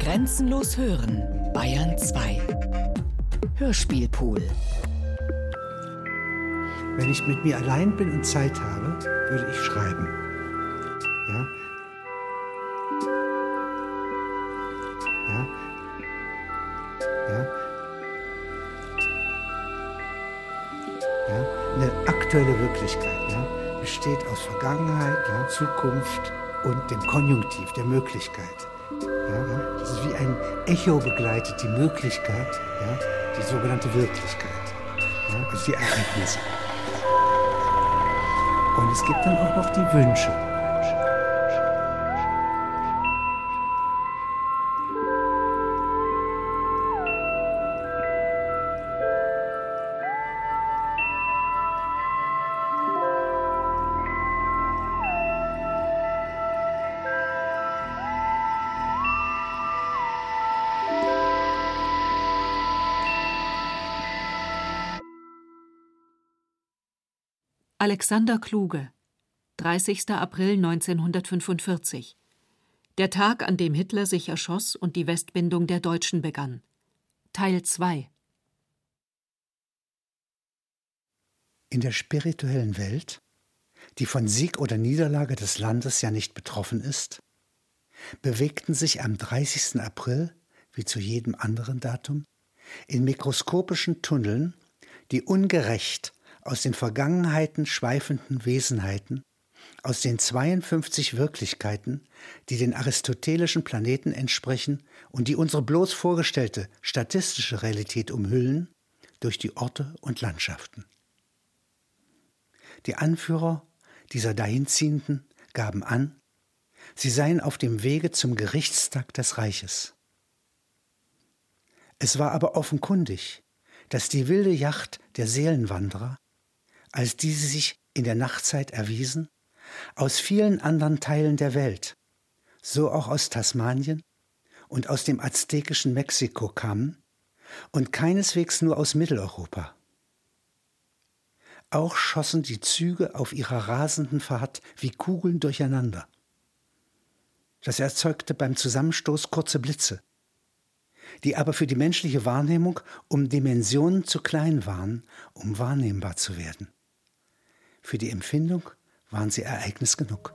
Grenzenlos hören, Bayern 2. Hörspielpool. Wenn ich mit mir allein bin und Zeit habe, würde ich schreiben. Ja? Ja? Ja? Ja? Eine aktuelle Wirklichkeit ja? besteht aus Vergangenheit, ja? Zukunft und dem Konjunktiv, der Möglichkeit. Ja? Das ist wie ein Echo begleitet die Möglichkeit, ja? die sogenannte Wirklichkeit, ja? also die Ereignisse. Und es gibt dann auch noch die Wünsche. Alexander Kluge, 30. April 1945. Der Tag, an dem Hitler sich erschoss und die Westbindung der Deutschen begann. Teil 2. In der spirituellen Welt, die von Sieg oder Niederlage des Landes ja nicht betroffen ist, bewegten sich am 30. April, wie zu jedem anderen Datum, in mikroskopischen Tunneln die ungerecht aus den Vergangenheiten schweifenden Wesenheiten, aus den 52 Wirklichkeiten, die den aristotelischen Planeten entsprechen und die unsere bloß vorgestellte statistische Realität umhüllen, durch die Orte und Landschaften. Die Anführer dieser Dahinziehenden gaben an, sie seien auf dem Wege zum Gerichtstag des Reiches. Es war aber offenkundig, dass die wilde Yacht der Seelenwanderer als diese sich in der Nachtzeit erwiesen, aus vielen anderen Teilen der Welt, so auch aus Tasmanien und aus dem aztekischen Mexiko kamen und keineswegs nur aus Mitteleuropa. Auch schossen die Züge auf ihrer rasenden Fahrt wie Kugeln durcheinander. Das erzeugte beim Zusammenstoß kurze Blitze, die aber für die menschliche Wahrnehmung um Dimensionen zu klein waren, um wahrnehmbar zu werden. Für die Empfindung waren sie Ereignis genug.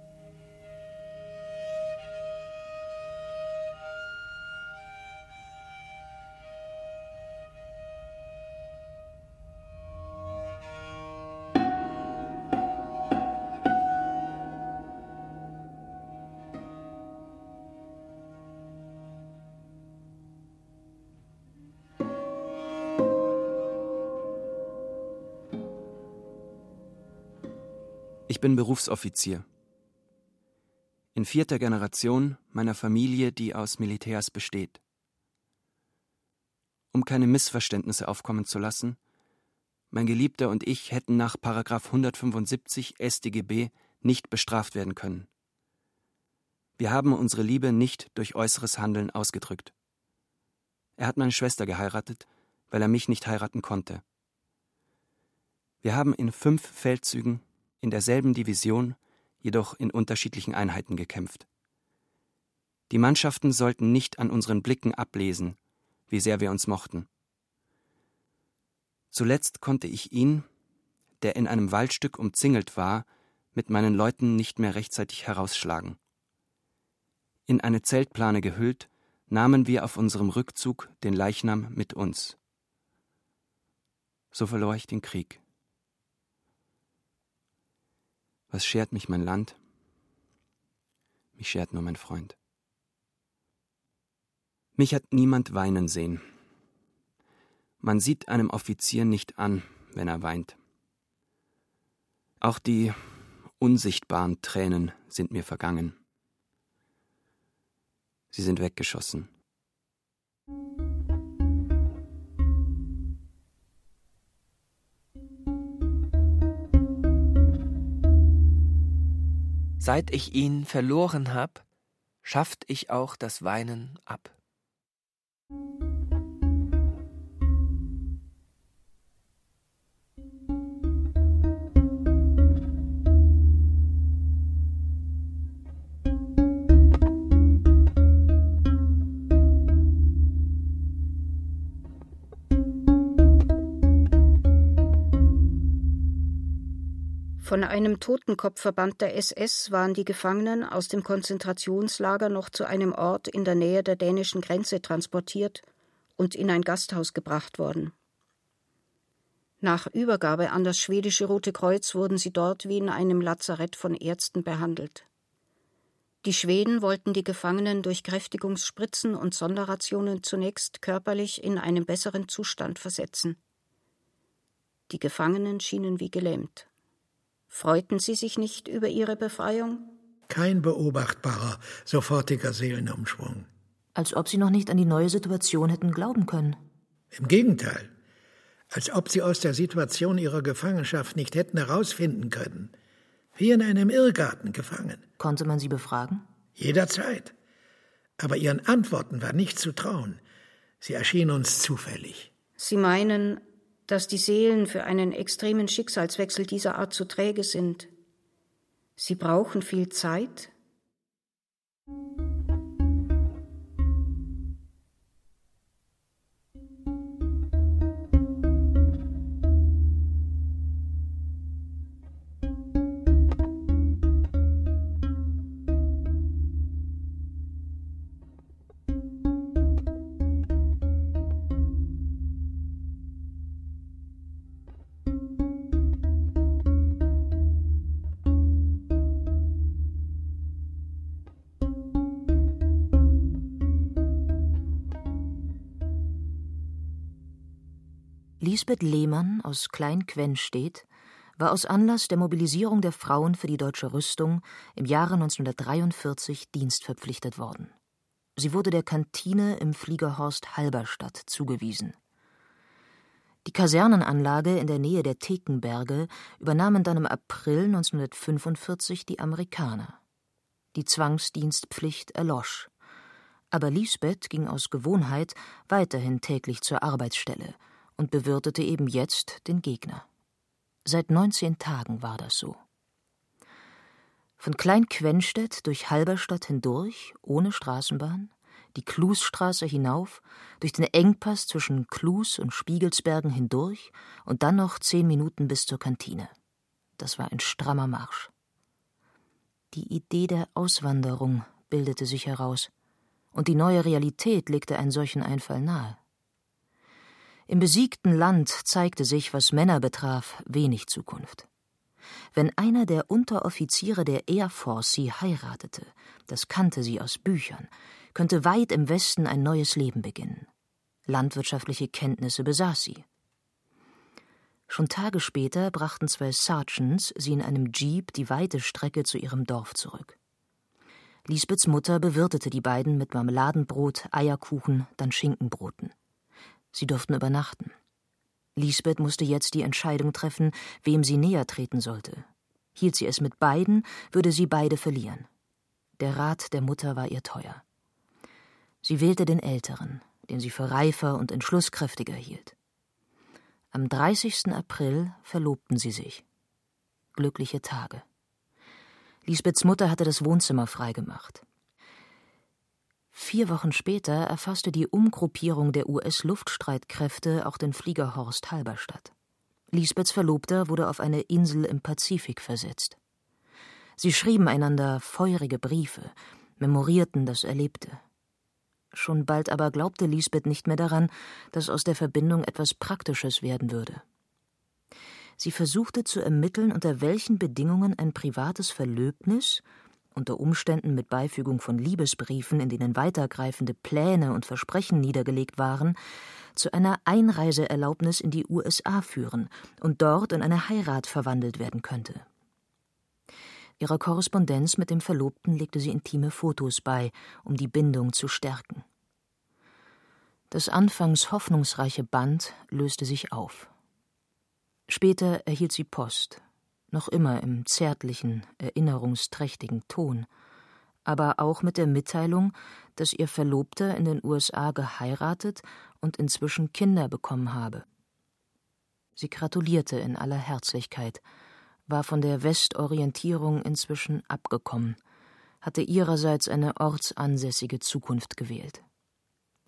Ich bin Berufsoffizier. In vierter Generation meiner Familie, die aus Militärs besteht. Um keine Missverständnisse aufkommen zu lassen, mein Geliebter und ich hätten nach 175 StGB nicht bestraft werden können. Wir haben unsere Liebe nicht durch äußeres Handeln ausgedrückt. Er hat meine Schwester geheiratet, weil er mich nicht heiraten konnte. Wir haben in fünf Feldzügen in derselben Division, jedoch in unterschiedlichen Einheiten gekämpft. Die Mannschaften sollten nicht an unseren Blicken ablesen, wie sehr wir uns mochten. Zuletzt konnte ich ihn, der in einem Waldstück umzingelt war, mit meinen Leuten nicht mehr rechtzeitig herausschlagen. In eine Zeltplane gehüllt, nahmen wir auf unserem Rückzug den Leichnam mit uns. So verlor ich den Krieg. Was schert mich mein Land? Mich schert nur mein Freund. Mich hat niemand weinen sehen. Man sieht einem Offizier nicht an, wenn er weint. Auch die unsichtbaren Tränen sind mir vergangen. Sie sind weggeschossen. Seit ich ihn verloren hab, schafft ich auch das Weinen ab. Von einem Totenkopfverband der SS waren die Gefangenen aus dem Konzentrationslager noch zu einem Ort in der Nähe der dänischen Grenze transportiert und in ein Gasthaus gebracht worden. Nach Übergabe an das schwedische Rote Kreuz wurden sie dort wie in einem Lazarett von Ärzten behandelt. Die Schweden wollten die Gefangenen durch Kräftigungsspritzen und Sonderrationen zunächst körperlich in einen besseren Zustand versetzen. Die Gefangenen schienen wie gelähmt. Freuten sie sich nicht über ihre Befreiung? Kein beobachtbarer, sofortiger Seelenumschwung. Als ob sie noch nicht an die neue Situation hätten glauben können. Im Gegenteil. Als ob sie aus der Situation ihrer Gefangenschaft nicht hätten herausfinden können wie in einem Irrgarten gefangen. Konnte man sie befragen? Jederzeit. Aber ihren Antworten war nicht zu trauen. Sie erschienen uns zufällig. Sie meinen, dass die Seelen für einen extremen Schicksalswechsel dieser Art zu träge sind. Sie brauchen viel Zeit? Lisbeth Lehmann aus Klein-Quenstedt war aus Anlass der Mobilisierung der Frauen für die deutsche Rüstung im Jahre 1943 dienstverpflichtet worden. Sie wurde der Kantine im Fliegerhorst Halberstadt zugewiesen. Die Kasernenanlage in der Nähe der Thekenberge übernahmen dann im April 1945 die Amerikaner. Die Zwangsdienstpflicht erlosch. Aber Lisbeth ging aus Gewohnheit weiterhin täglich zur Arbeitsstelle – und bewirtete eben jetzt den Gegner. Seit 19 Tagen war das so. Von Klein-Quenstedt durch Halberstadt hindurch, ohne Straßenbahn, die Klusstraße hinauf, durch den Engpass zwischen Klus und Spiegelsbergen hindurch und dann noch zehn Minuten bis zur Kantine. Das war ein strammer Marsch. Die Idee der Auswanderung bildete sich heraus, und die neue Realität legte einen solchen Einfall nahe. Im besiegten Land zeigte sich, was Männer betraf, wenig Zukunft. Wenn einer der Unteroffiziere der Air Force sie heiratete, das kannte sie aus Büchern, könnte weit im Westen ein neues Leben beginnen. Landwirtschaftliche Kenntnisse besaß sie. Schon Tage später brachten zwei Sergeants sie in einem Jeep die weite Strecke zu ihrem Dorf zurück. Lisbeths Mutter bewirtete die beiden mit Marmeladenbrot, Eierkuchen, dann Schinkenbroten. Sie durften übernachten. Lisbeth musste jetzt die Entscheidung treffen, wem sie näher treten sollte. Hielt sie es mit beiden, würde sie beide verlieren. Der Rat der Mutter war ihr teuer. Sie wählte den Älteren, den sie für reifer und entschlusskräftiger hielt. Am 30. April verlobten sie sich. Glückliche Tage. Lisbeths Mutter hatte das Wohnzimmer freigemacht. Vier Wochen später erfasste die Umgruppierung der US-Luftstreitkräfte auch den Fliegerhorst Halberstadt. Lisbeths Verlobter wurde auf eine Insel im Pazifik versetzt. Sie schrieben einander feurige Briefe, memorierten das Erlebte. Schon bald aber glaubte Lisbeth nicht mehr daran, dass aus der Verbindung etwas Praktisches werden würde. Sie versuchte zu ermitteln, unter welchen Bedingungen ein privates Verlöbnis unter Umständen mit Beifügung von Liebesbriefen, in denen weitergreifende Pläne und Versprechen niedergelegt waren, zu einer Einreiseerlaubnis in die USA führen und dort in eine Heirat verwandelt werden könnte. Ihrer Korrespondenz mit dem Verlobten legte sie intime Fotos bei, um die Bindung zu stärken. Das anfangs hoffnungsreiche Band löste sich auf. Später erhielt sie Post, noch immer im zärtlichen, erinnerungsträchtigen Ton, aber auch mit der Mitteilung, dass ihr Verlobter in den USA geheiratet und inzwischen Kinder bekommen habe. Sie gratulierte in aller Herzlichkeit, war von der Westorientierung inzwischen abgekommen, hatte ihrerseits eine ortsansässige Zukunft gewählt.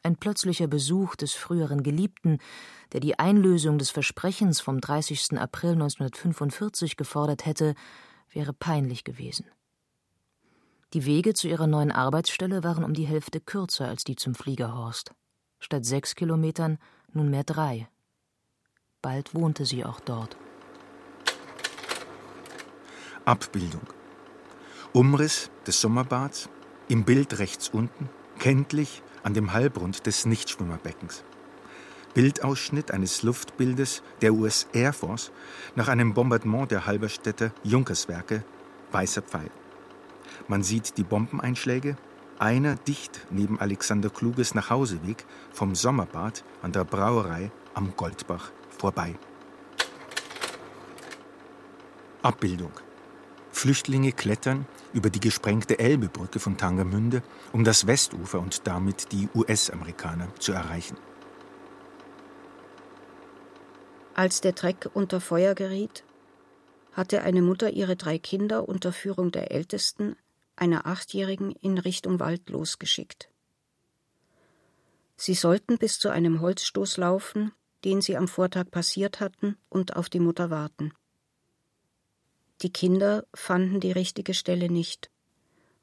Ein plötzlicher Besuch des früheren Geliebten, der die Einlösung des Versprechens vom 30. April 1945 gefordert hätte, wäre peinlich gewesen. Die Wege zu ihrer neuen Arbeitsstelle waren um die Hälfte kürzer als die zum Fliegerhorst. Statt sechs Kilometern nunmehr drei. Bald wohnte sie auch dort. Abbildung. Umriss des Sommerbads, im Bild rechts unten, kenntlich an dem Halbrund des Nichtschwimmerbeckens. Bildausschnitt eines Luftbildes der US Air Force nach einem Bombardement der Halberstädter Junkerswerke, weißer Pfeil. Man sieht die Bombeneinschläge, einer dicht neben Alexander Kluges Nachhauseweg vom Sommerbad an der Brauerei am Goldbach vorbei. Abbildung. Flüchtlinge klettern über die gesprengte Elbebrücke von Tangermünde, um das Westufer und damit die US-Amerikaner zu erreichen. Als der Treck unter Feuer geriet, hatte eine Mutter ihre drei Kinder unter Führung der Ältesten, einer Achtjährigen, in Richtung Wald losgeschickt. Sie sollten bis zu einem Holzstoß laufen, den sie am Vortag passiert hatten, und auf die Mutter warten. Die Kinder fanden die richtige Stelle nicht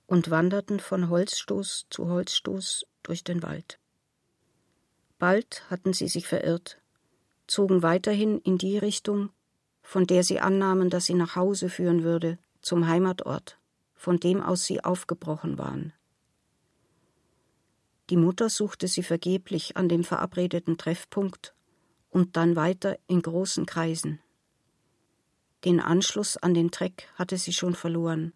und wanderten von Holzstoß zu Holzstoß durch den Wald. Bald hatten sie sich verirrt, zogen weiterhin in die Richtung, von der sie annahmen, dass sie nach Hause führen würde, zum Heimatort, von dem aus sie aufgebrochen waren. Die Mutter suchte sie vergeblich an dem verabredeten Treffpunkt und dann weiter in großen Kreisen. Den Anschluss an den Treck hatte sie schon verloren.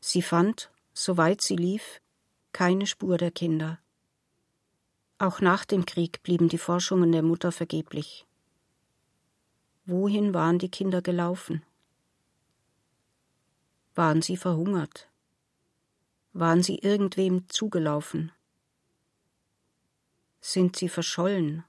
Sie fand, soweit sie lief, keine Spur der Kinder. Auch nach dem Krieg blieben die Forschungen der Mutter vergeblich. Wohin waren die Kinder gelaufen? Waren sie verhungert? Waren sie irgendwem zugelaufen? Sind sie verschollen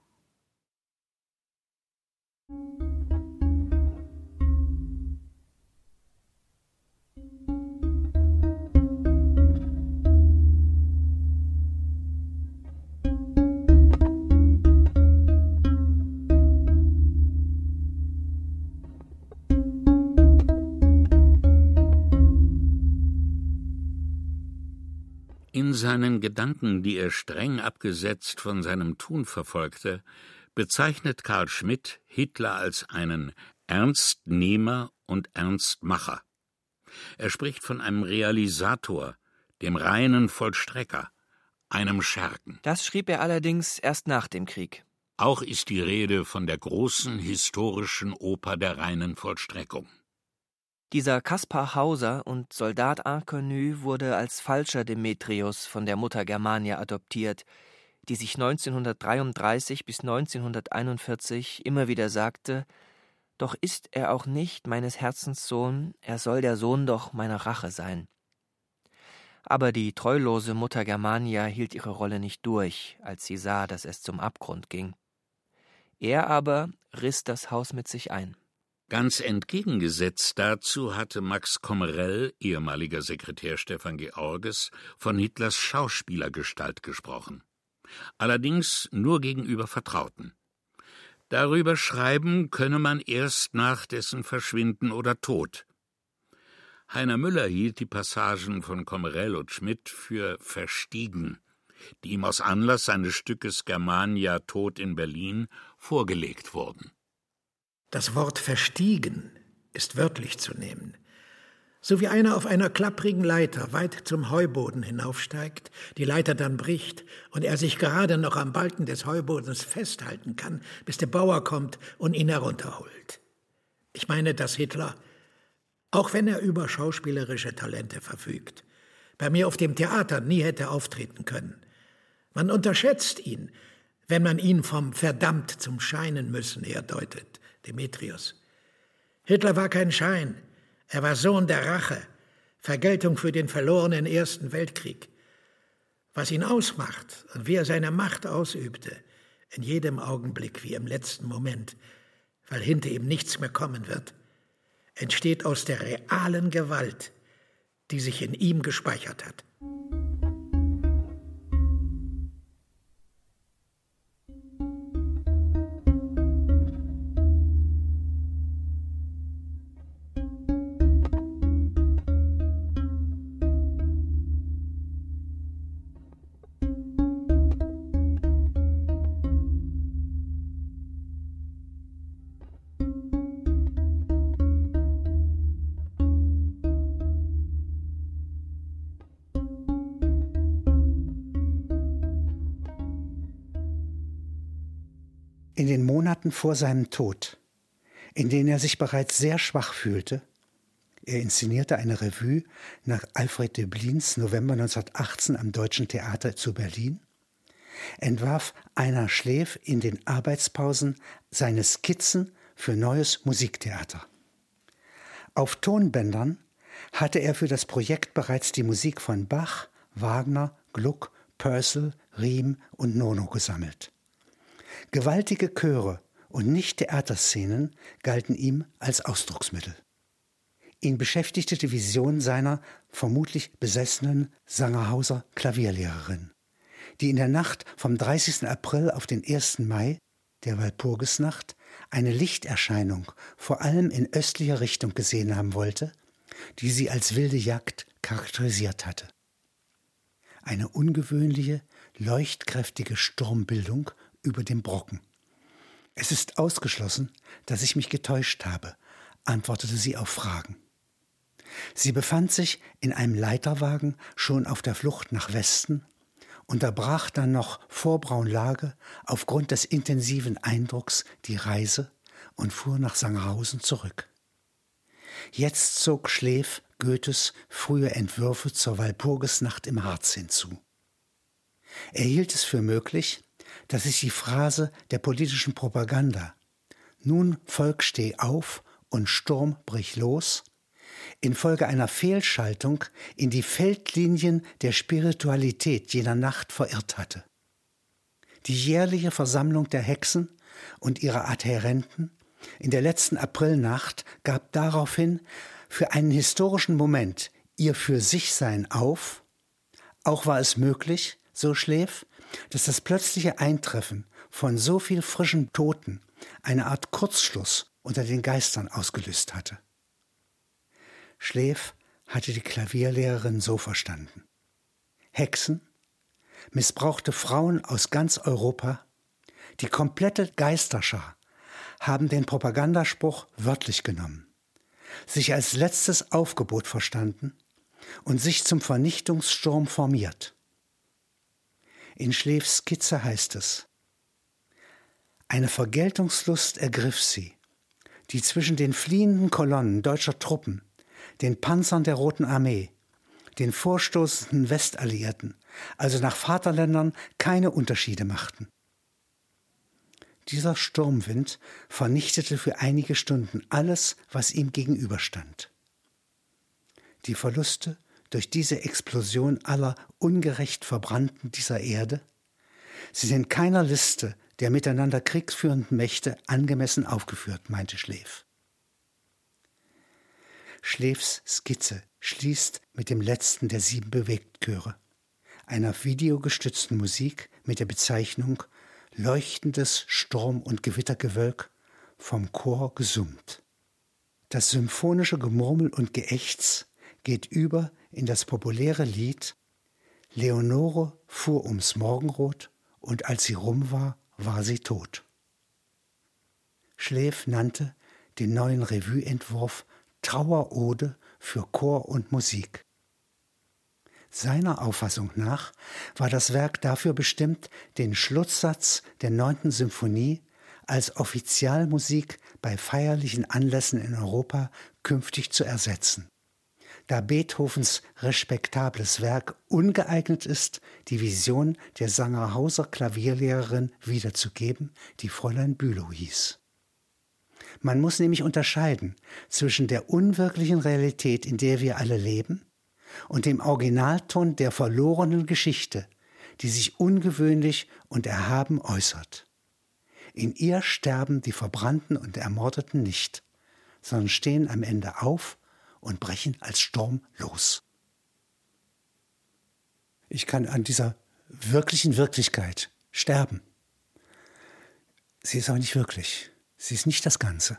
In seinen Gedanken, die er streng abgesetzt von seinem Tun verfolgte, bezeichnet Karl Schmidt Hitler als einen Ernstnehmer und Ernstmacher. Er spricht von einem Realisator, dem reinen Vollstrecker, einem Schergen. Das schrieb er allerdings erst nach dem Krieg. Auch ist die Rede von der großen historischen Oper der reinen Vollstreckung. Dieser Kaspar Hauser und Soldat Inconnu wurde als falscher Demetrius von der Mutter Germania adoptiert, die sich 1933 bis 1941 immer wieder sagte, doch ist er auch nicht meines Herzens Sohn, er soll der Sohn doch meiner Rache sein. Aber die treulose Mutter Germania hielt ihre Rolle nicht durch, als sie sah, dass es zum Abgrund ging. Er aber riss das Haus mit sich ein. Ganz entgegengesetzt dazu hatte Max Kommerell, ehemaliger Sekretär Stefan Georges, von Hitlers Schauspielergestalt gesprochen allerdings nur gegenüber Vertrauten. Darüber schreiben könne man erst nach dessen Verschwinden oder Tod. Heiner Müller hielt die Passagen von Kommerell und Schmidt für verstiegen, die ihm aus Anlass seines Stückes Germania Tod in Berlin vorgelegt wurden. Das Wort verstiegen ist wörtlich zu nehmen so wie einer auf einer klapprigen Leiter weit zum Heuboden hinaufsteigt, die Leiter dann bricht und er sich gerade noch am Balken des Heubodens festhalten kann, bis der Bauer kommt und ihn herunterholt. Ich meine, dass Hitler, auch wenn er über schauspielerische Talente verfügt, bei mir auf dem Theater nie hätte auftreten können. Man unterschätzt ihn, wenn man ihn vom verdammt zum Scheinen müssen herdeutet, Demetrius. Hitler war kein Schein, er war Sohn der Rache, Vergeltung für den verlorenen Ersten Weltkrieg. Was ihn ausmacht und wie er seine Macht ausübte, in jedem Augenblick wie im letzten Moment, weil hinter ihm nichts mehr kommen wird, entsteht aus der realen Gewalt, die sich in ihm gespeichert hat. Monaten vor seinem Tod, in denen er sich bereits sehr schwach fühlte, er inszenierte eine Revue nach Alfred Döblins November 1918 am Deutschen Theater zu Berlin, entwarf Einer Schläf in den Arbeitspausen seine Skizzen für neues Musiktheater. Auf Tonbändern hatte er für das Projekt bereits die Musik von Bach, Wagner, Gluck, Purcell, Riem und Nono gesammelt. Gewaltige Chöre und nicht Theaterszenen galten ihm als Ausdrucksmittel. Ihn beschäftigte die Vision seiner vermutlich besessenen Sangerhauser Klavierlehrerin, die in der Nacht vom 30. April auf den 1. Mai, der Walpurgisnacht, eine Lichterscheinung vor allem in östlicher Richtung gesehen haben wollte, die sie als wilde Jagd charakterisiert hatte. Eine ungewöhnliche, leuchtkräftige Sturmbildung über dem Brocken. Es ist ausgeschlossen, dass ich mich getäuscht habe, antwortete sie auf Fragen. Sie befand sich in einem Leiterwagen schon auf der Flucht nach Westen, unterbrach dann noch vor Braunlage aufgrund des intensiven Eindrucks die Reise und fuhr nach Sangerhausen zurück. Jetzt zog Schläf Goethes frühe Entwürfe zur Walpurgisnacht im Harz hinzu. Er hielt es für möglich, dass sich die Phrase der politischen Propaganda. Nun Volk steh auf und Sturm brich los. Infolge einer Fehlschaltung in die Feldlinien der Spiritualität jener Nacht verirrt hatte. Die jährliche Versammlung der Hexen und ihrer Adhärenten in der letzten Aprilnacht gab daraufhin für einen historischen Moment ihr für sich Sein auf, auch war es möglich, so Schläf, dass das plötzliche Eintreffen von so viel frischen Toten eine Art Kurzschluss unter den Geistern ausgelöst hatte. Schläf hatte die Klavierlehrerin so verstanden. Hexen, missbrauchte Frauen aus ganz Europa, die komplette Geisterschar haben den Propagandaspruch wörtlich genommen, sich als letztes Aufgebot verstanden und sich zum Vernichtungssturm formiert. In Schläfs Skizze heißt es, eine Vergeltungslust ergriff sie, die zwischen den fliehenden Kolonnen deutscher Truppen den Panzern der Roten Armee, den vorstoßenden Westalliierten, also nach Vaterländern, keine Unterschiede machten. Dieser Sturmwind vernichtete für einige Stunden alles, was ihm gegenüberstand. Die Verluste durch diese Explosion aller ungerecht Verbrannten dieser Erde, sie sind keiner Liste der miteinander kriegsführenden Mächte angemessen aufgeführt, meinte Schläf. Schläfs Skizze schließt mit dem letzten der sieben Bewegtchöre, einer videogestützten Musik mit der Bezeichnung Leuchtendes Sturm- und Gewittergewölk vom Chor gesummt. Das symphonische Gemurmel und Geächz geht über in das populäre Lied Leonore fuhr ums Morgenrot und als sie rum war, war sie tot. Schläf nannte den neuen Revueentwurf Trauerode für Chor und Musik. Seiner Auffassung nach war das Werk dafür bestimmt, den Schlusssatz der neunten Symphonie als Offizialmusik bei feierlichen Anlässen in Europa künftig zu ersetzen, da Beethovens respektables Werk ungeeignet ist, die Vision der Sangerhauser Klavierlehrerin wiederzugeben, die Fräulein Bülow hieß. Man muss nämlich unterscheiden zwischen der unwirklichen Realität, in der wir alle leben, und dem Originalton der verlorenen Geschichte, die sich ungewöhnlich und erhaben äußert. In ihr sterben die Verbrannten und Ermordeten nicht, sondern stehen am Ende auf und brechen als Sturm los. Ich kann an dieser wirklichen Wirklichkeit sterben. Sie ist aber nicht wirklich. Sie ist nicht das Ganze.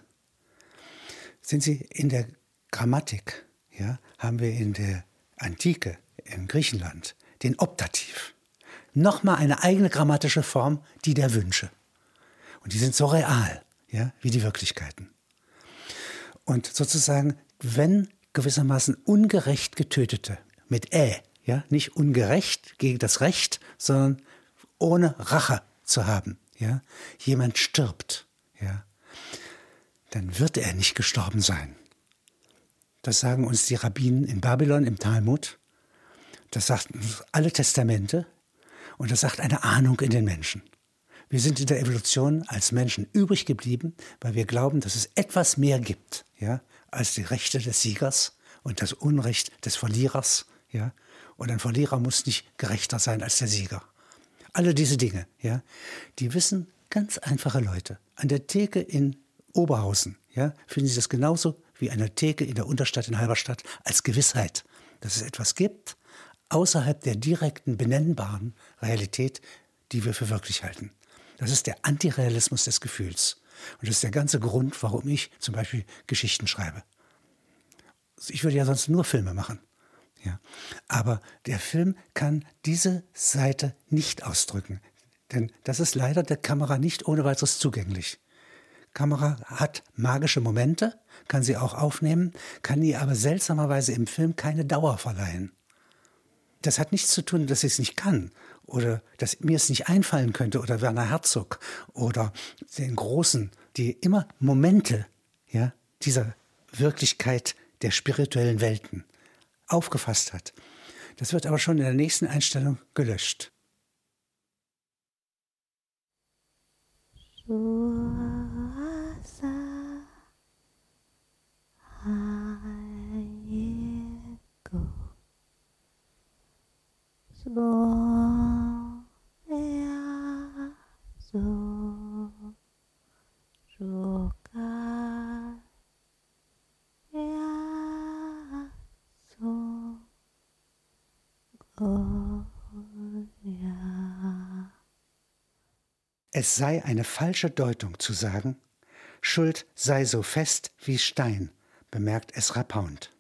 Sind Sie in der Grammatik, ja, haben wir in der Antike, in Griechenland, den Optativ. Nochmal eine eigene grammatische Form, die der Wünsche. Und die sind so real, ja, wie die Wirklichkeiten. Und sozusagen, wenn gewissermaßen ungerecht Getötete mit Ä, ja, nicht ungerecht gegen das Recht, sondern ohne Rache zu haben, ja, jemand stirbt, ja, dann wird er nicht gestorben sein. Das sagen uns die Rabbinen in Babylon im Talmud. Das sagt alle Testamente und das sagt eine Ahnung in den Menschen. Wir sind in der Evolution als Menschen übrig geblieben, weil wir glauben, dass es etwas mehr gibt, ja, als die Rechte des Siegers und das Unrecht des Verlierers, ja. Und ein Verlierer muss nicht gerechter sein als der Sieger. Alle diese Dinge, ja, die wissen ganz einfache Leute. An der Theke in Oberhausen, ja, finden Sie das genauso wie an der Theke in der Unterstadt in Halberstadt als Gewissheit, dass es etwas gibt außerhalb der direkten benennbaren Realität, die wir für wirklich halten. Das ist der Antirealismus des Gefühls. Und das ist der ganze Grund, warum ich zum Beispiel Geschichten schreibe. Ich würde ja sonst nur Filme machen. Ja. Aber der Film kann diese Seite nicht ausdrücken. Denn das ist leider der Kamera nicht ohne weiteres zugänglich. Kamera hat magische Momente, kann sie auch aufnehmen, kann ihr aber seltsamerweise im Film keine Dauer verleihen. Das hat nichts zu tun, dass ich es nicht kann oder dass mir es nicht einfallen könnte oder Werner Herzog oder den Großen, die immer Momente ja, dieser Wirklichkeit der spirituellen Welten aufgefasst hat. Das wird aber schon in der nächsten Einstellung gelöscht. Es sei eine falsche Deutung zu sagen, Schuld sei so fest wie Stein, bemerkt Esra Pound.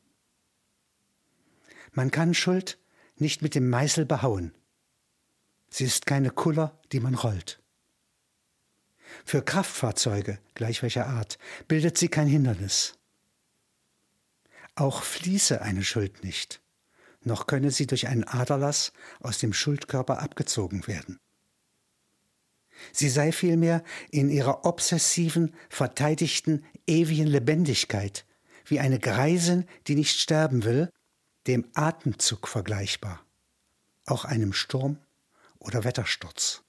Man kann Schuld nicht mit dem Meißel behauen. Sie ist keine Kuller, die man rollt. Für Kraftfahrzeuge, gleich welcher Art, bildet sie kein Hindernis. Auch fließe eine Schuld nicht, noch könne sie durch einen Aderlass aus dem Schuldkörper abgezogen werden. Sie sei vielmehr in ihrer obsessiven, verteidigten, ewigen Lebendigkeit, wie eine Greisin, die nicht sterben will, dem Atemzug vergleichbar, auch einem Sturm oder Wettersturz.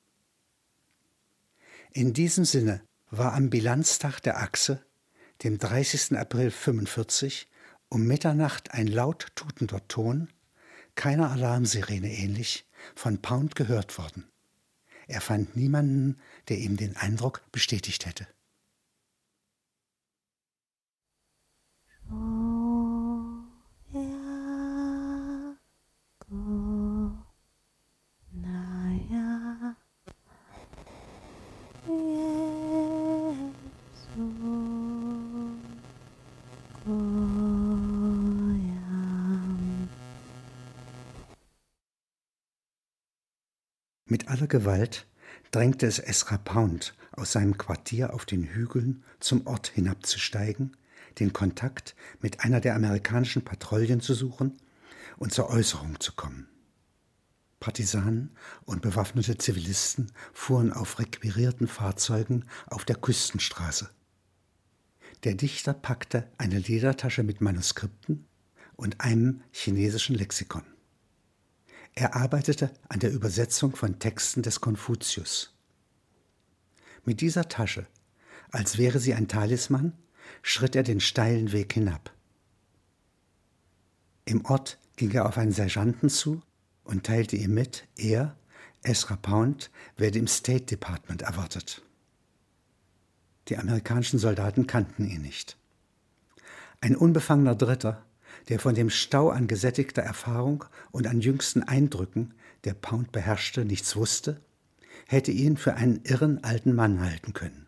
In diesem Sinne war am Bilanztag der Achse, dem 30. April 45, um Mitternacht ein laut tutender Ton, keiner Alarmsirene ähnlich, von Pound gehört worden. Er fand niemanden, der ihm den Eindruck bestätigt hätte. Mit aller Gewalt drängte es Esra Pound, aus seinem Quartier auf den Hügeln zum Ort hinabzusteigen, den Kontakt mit einer der amerikanischen Patrouillen zu suchen und zur Äußerung zu kommen. Partisanen und bewaffnete Zivilisten fuhren auf requirierten Fahrzeugen auf der Küstenstraße. Der Dichter packte eine Ledertasche mit Manuskripten und einem chinesischen Lexikon. Er arbeitete an der Übersetzung von Texten des Konfuzius. Mit dieser Tasche, als wäre sie ein Talisman, schritt er den steilen Weg hinab. Im Ort ging er auf einen Sergeanten zu und teilte ihm mit, er, Ezra Pound, werde im State Department erwartet. Die amerikanischen Soldaten kannten ihn nicht. Ein unbefangener Dritter der von dem Stau an gesättigter Erfahrung und an jüngsten Eindrücken, der Pound beherrschte, nichts wusste, hätte ihn für einen irren alten Mann halten können.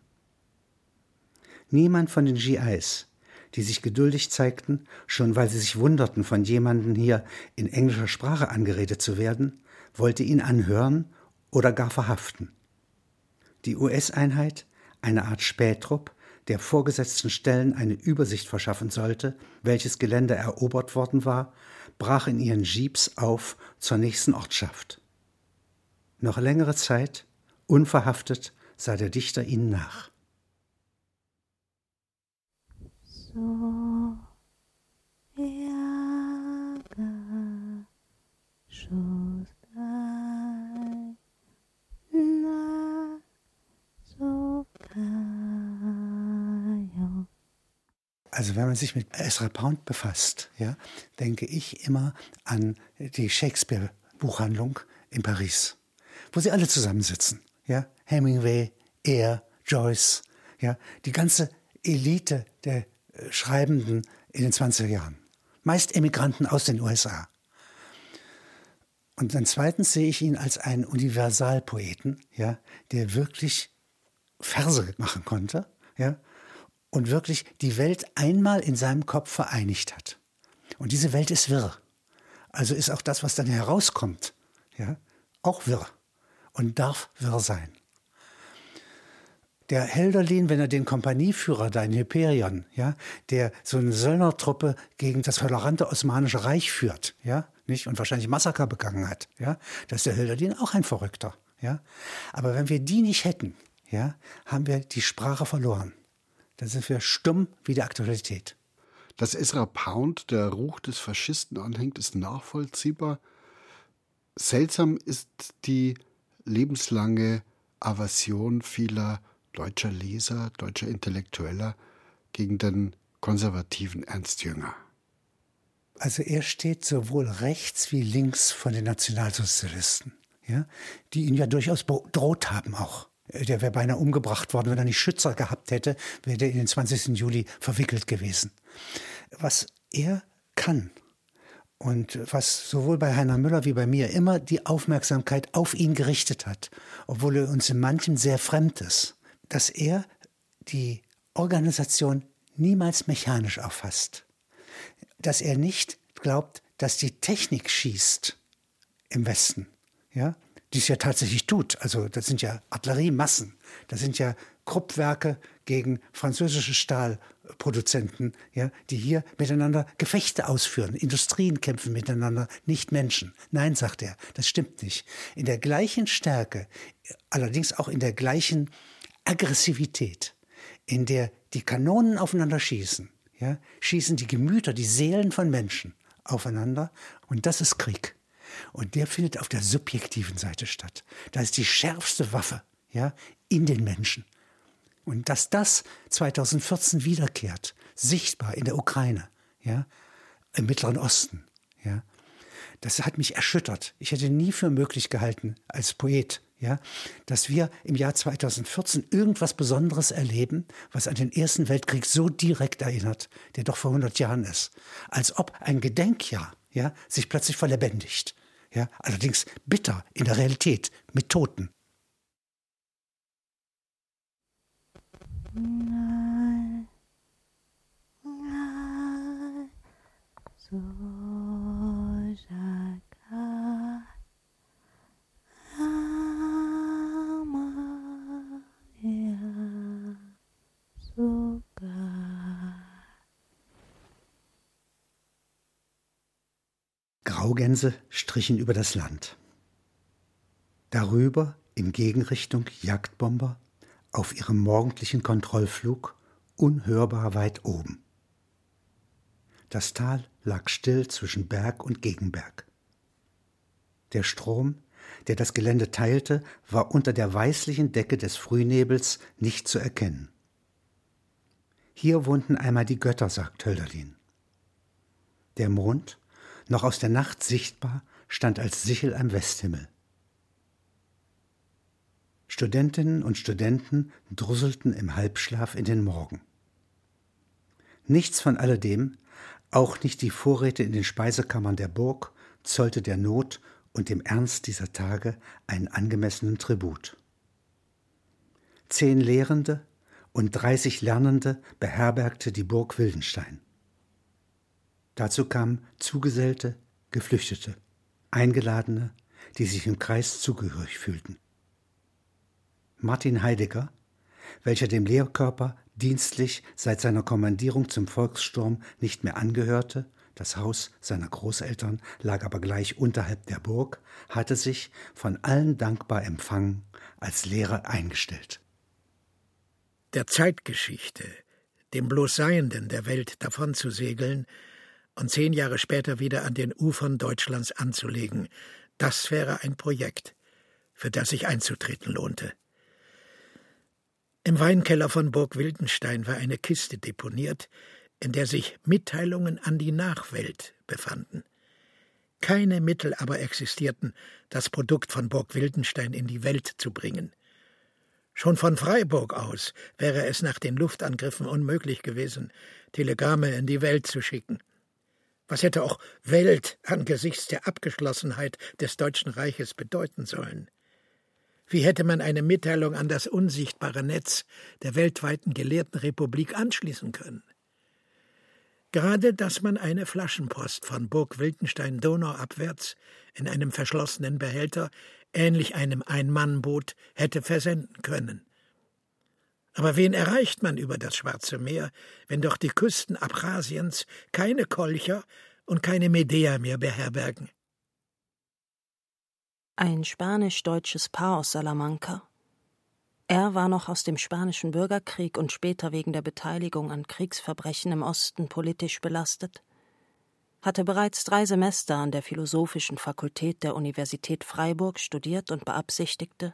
Niemand von den GIs, die sich geduldig zeigten, schon weil sie sich wunderten, von jemandem hier in englischer Sprache angeredet zu werden, wollte ihn anhören oder gar verhaften. Die US-Einheit, eine Art Spähtrupp, der vorgesetzten Stellen eine Übersicht verschaffen sollte, welches Gelände erobert worden war, brach in ihren Jeeps auf zur nächsten Ortschaft. Noch längere Zeit, unverhaftet, sah der Dichter ihnen nach. So, ja, Also wenn man sich mit Ezra Pound befasst, ja, denke ich immer an die Shakespeare-Buchhandlung in Paris, wo sie alle zusammensitzen. Ja? Hemingway, er, Joyce, ja, die ganze Elite der äh, Schreibenden in den 20er Jahren. Meist Emigranten aus den USA. Und dann zweitens sehe ich ihn als einen Universalpoeten, ja, der wirklich Verse machen konnte, ja, und wirklich die Welt einmal in seinem Kopf vereinigt hat. Und diese Welt ist wirr. Also ist auch das, was dann herauskommt, ja, auch wirr und darf wirr sein. Der Helderlin, wenn er den Kompanieführer da in Hyperion, ja, der so eine Söldnertruppe gegen das tolerante Osmanische Reich führt, ja, nicht, und wahrscheinlich Massaker begangen hat, ja, da ist der Helderlin auch ein Verrückter, ja. Aber wenn wir die nicht hätten, ja, haben wir die Sprache verloren. Dann sind wir stumm wie die Aktualität. Dass Ezra Pound der Ruch des Faschisten anhängt, ist nachvollziehbar. Seltsam ist die lebenslange Aversion vieler deutscher Leser, deutscher Intellektueller gegen den konservativen Ernst Jünger. Also er steht sowohl rechts wie links von den Nationalsozialisten, ja, die ihn ja durchaus bedroht haben auch. Äh, der wäre beinahe umgebracht worden, wenn er nicht Schützer gehabt hätte, wäre der in den 20. Juli verwickelt gewesen. Was er kann und was sowohl bei Heiner Müller wie bei mir immer die Aufmerksamkeit auf ihn gerichtet hat, obwohl er uns in manchem sehr fremd ist, dass er die Organisation niemals mechanisch auffasst, dass er nicht glaubt, dass die Technik schießt im Westen, ja, die es ja tatsächlich tut. Also das sind ja Artilleriemassen, das sind ja Kruppwerke gegen französische Stahlproduzenten, ja, die hier miteinander Gefechte ausführen. Industrien kämpfen miteinander, nicht Menschen. Nein, sagt er, das stimmt nicht. In der gleichen Stärke, allerdings auch in der gleichen Aggressivität, in der die Kanonen aufeinander schießen, ja, schießen die Gemüter, die Seelen von Menschen aufeinander und das ist Krieg. Und der findet auf der subjektiven Seite statt. Da ist die schärfste Waffe ja, in den Menschen. Und dass das 2014 wiederkehrt, sichtbar in der Ukraine, ja, im Mittleren Osten, ja, das hat mich erschüttert. Ich hätte nie für möglich gehalten, als Poet, ja, dass wir im Jahr 2014 irgendwas Besonderes erleben, was an den Ersten Weltkrieg so direkt erinnert, der doch vor 100 Jahren ist. Als ob ein Gedenkjahr ja, sich plötzlich verlebendigt. Ja, allerdings bitter in der Realität mit Toten. Graugänse strichen über das Land. Darüber in Gegenrichtung Jagdbomber auf ihrem morgendlichen Kontrollflug unhörbar weit oben. Das Tal lag still zwischen Berg und Gegenberg. Der Strom, der das Gelände teilte, war unter der weißlichen Decke des Frühnebels nicht zu erkennen. Hier wohnten einmal die Götter, sagt Hölderlin. Der Mond, noch aus der Nacht sichtbar, stand als Sichel am Westhimmel. Studentinnen und Studenten drusselten im Halbschlaf in den Morgen. Nichts von alledem, auch nicht die Vorräte in den Speisekammern der Burg, zollte der Not und dem Ernst dieser Tage einen angemessenen Tribut. Zehn Lehrende und dreißig Lernende beherbergte die Burg Wildenstein. Dazu kamen Zugesellte, Geflüchtete, Eingeladene, die sich im Kreis zugehörig fühlten. Martin Heidegger, welcher dem Lehrkörper dienstlich seit seiner Kommandierung zum Volkssturm nicht mehr angehörte, das Haus seiner Großeltern lag aber gleich unterhalb der Burg, hatte sich von allen dankbar empfangen, als Lehrer eingestellt. der Zeitgeschichte, dem Bloßseienden der Welt davonzusegeln und zehn Jahre später wieder an den Ufern Deutschlands anzulegen, das wäre ein Projekt, für das sich einzutreten lohnte. Im Weinkeller von Burg Wildenstein war eine Kiste deponiert, in der sich Mitteilungen an die Nachwelt befanden. Keine Mittel aber existierten, das Produkt von Burg Wildenstein in die Welt zu bringen. Schon von Freiburg aus wäre es nach den Luftangriffen unmöglich gewesen, Telegramme in die Welt zu schicken. Was hätte auch Welt angesichts der Abgeschlossenheit des Deutschen Reiches bedeuten sollen? Wie hätte man eine Mitteilung an das unsichtbare Netz der weltweiten Gelehrtenrepublik anschließen können? Gerade, dass man eine Flaschenpost von Burg Wildenstein Donau abwärts in einem verschlossenen Behälter, ähnlich einem Ein-Mann-Boot, hätte versenden können. Aber wen erreicht man über das Schwarze Meer, wenn doch die Küsten Abchasiens keine Kolcher und keine Medea mehr beherbergen? Ein spanisch-deutsches Paar aus Salamanca. Er war noch aus dem spanischen Bürgerkrieg und später wegen der Beteiligung an Kriegsverbrechen im Osten politisch belastet, hatte bereits drei Semester an der Philosophischen Fakultät der Universität Freiburg studiert und beabsichtigte,